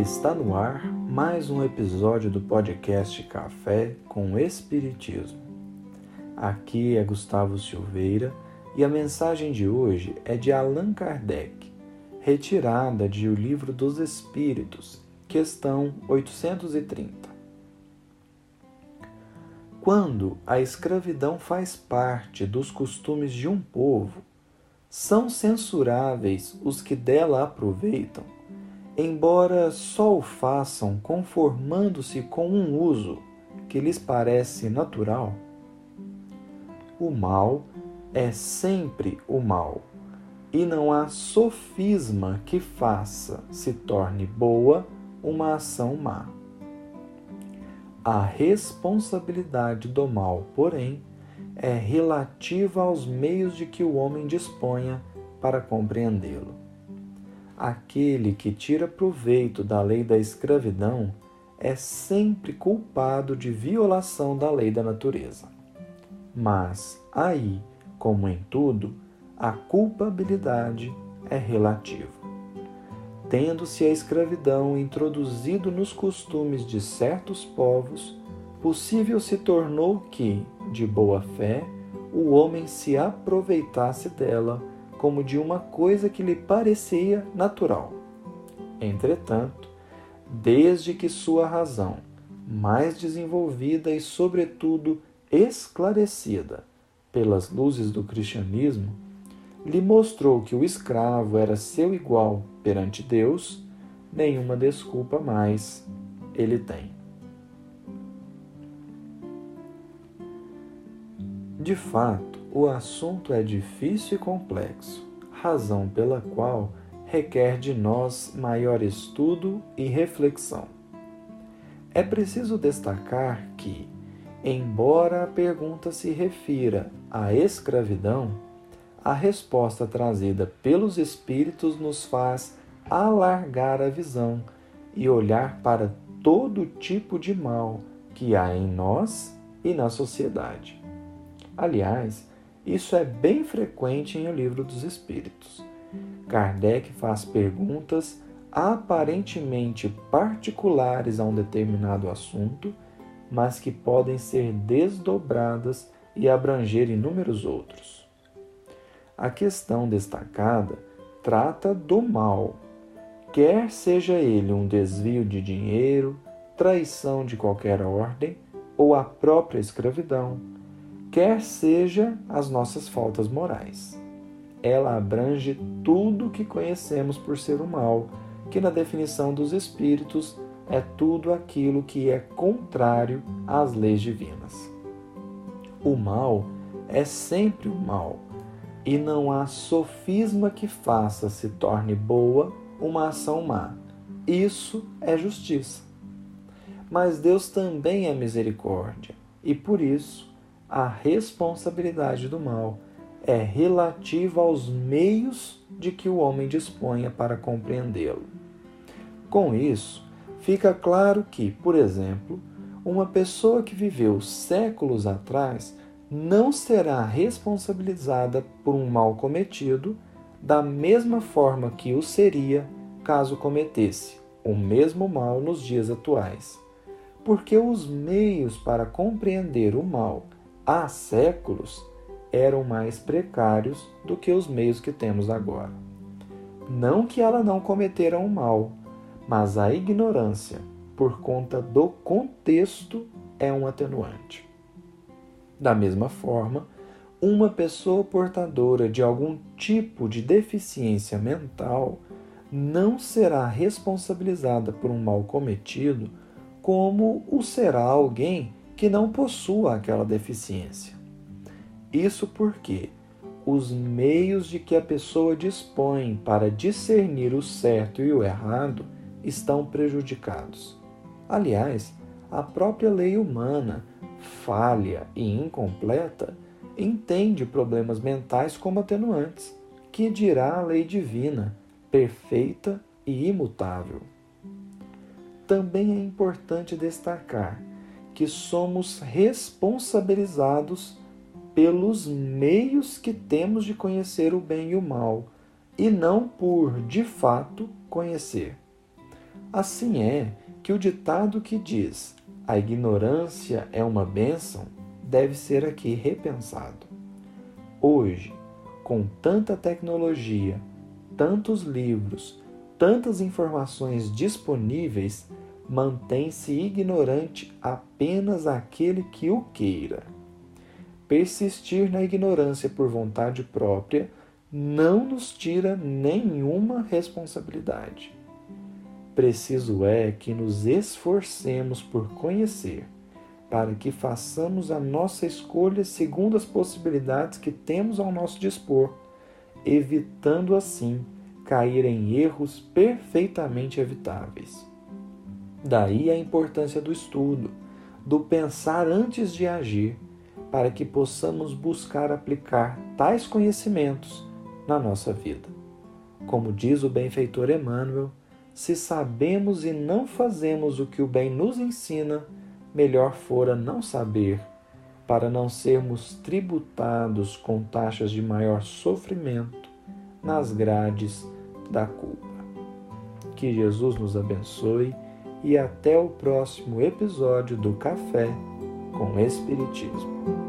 Está no ar mais um episódio do podcast Café com Espiritismo. Aqui é Gustavo Silveira e a mensagem de hoje é de Allan Kardec, retirada de O Livro dos Espíritos, questão 830. Quando a escravidão faz parte dos costumes de um povo, são censuráveis os que dela aproveitam, embora só o façam conformando-se com um uso que lhes parece natural. O mal é sempre o mal, e não há sofisma que faça se torne boa uma ação má. A responsabilidade do mal, porém, é relativa aos meios de que o homem disponha para compreendê-lo. Aquele que tira proveito da lei da escravidão é sempre culpado de violação da lei da natureza. Mas aí, como em tudo, a culpabilidade é relativa. Tendo-se a escravidão introduzido nos costumes de certos povos, possível se tornou que, de boa fé, o homem se aproveitasse dela como de uma coisa que lhe parecia natural. Entretanto, desde que sua razão, mais desenvolvida e, sobretudo, esclarecida pelas luzes do cristianismo, lhe mostrou que o escravo era seu igual perante Deus, nenhuma desculpa mais ele tem. De fato, o assunto é difícil e complexo, razão pela qual requer de nós maior estudo e reflexão. É preciso destacar que, embora a pergunta se refira à escravidão, a resposta trazida pelos Espíritos nos faz alargar a visão e olhar para todo tipo de mal que há em nós e na sociedade. Aliás, isso é bem frequente em O Livro dos Espíritos. Kardec faz perguntas aparentemente particulares a um determinado assunto, mas que podem ser desdobradas e abranger inúmeros outros. A questão destacada trata do mal, quer seja ele um desvio de dinheiro, traição de qualquer ordem ou a própria escravidão quer seja as nossas faltas morais. Ela abrange tudo o que conhecemos por ser o mal, que na definição dos espíritos é tudo aquilo que é contrário às leis divinas. O mal é sempre o mal, e não há sofisma que faça se torne boa uma ação má. Isso é justiça. Mas Deus também é misericórdia, e por isso a responsabilidade do mal é relativa aos meios de que o homem disponha para compreendê-lo. Com isso, fica claro que, por exemplo, uma pessoa que viveu séculos atrás não será responsabilizada por um mal cometido da mesma forma que o seria caso cometesse o mesmo mal nos dias atuais. Porque os meios para compreender o mal há séculos eram mais precários do que os meios que temos agora. Não que ela não cometera um mal, mas a ignorância, por conta do contexto, é um atenuante. Da mesma forma, uma pessoa portadora de algum tipo de deficiência mental não será responsabilizada por um mal cometido como o será alguém que não possua aquela deficiência. Isso porque os meios de que a pessoa dispõe para discernir o certo e o errado estão prejudicados. Aliás, a própria lei humana, falha e incompleta, entende problemas mentais como atenuantes, que dirá a lei divina, perfeita e imutável. Também é importante destacar que somos responsabilizados pelos meios que temos de conhecer o bem e o mal, e não por, de fato, conhecer. Assim é que o ditado que diz a ignorância é uma bênção deve ser aqui repensado. Hoje, com tanta tecnologia, tantos livros, tantas informações disponíveis, mantém-se ignorante apenas aquele que o queira. Persistir na ignorância por vontade própria não nos tira nenhuma responsabilidade. Preciso é que nos esforcemos por conhecer, para que façamos a nossa escolha segundo as possibilidades que temos ao nosso dispor, evitando assim cair em erros perfeitamente evitáveis. Daí a importância do estudo, do pensar antes de agir, para que possamos buscar aplicar tais conhecimentos na nossa vida. Como diz o benfeitor Emmanuel, se sabemos e não fazemos o que o bem nos ensina, melhor fora não saber, para não sermos tributados com taxas de maior sofrimento nas grades da culpa. Que Jesus nos abençoe e até o próximo episódio do Café com Espiritismo.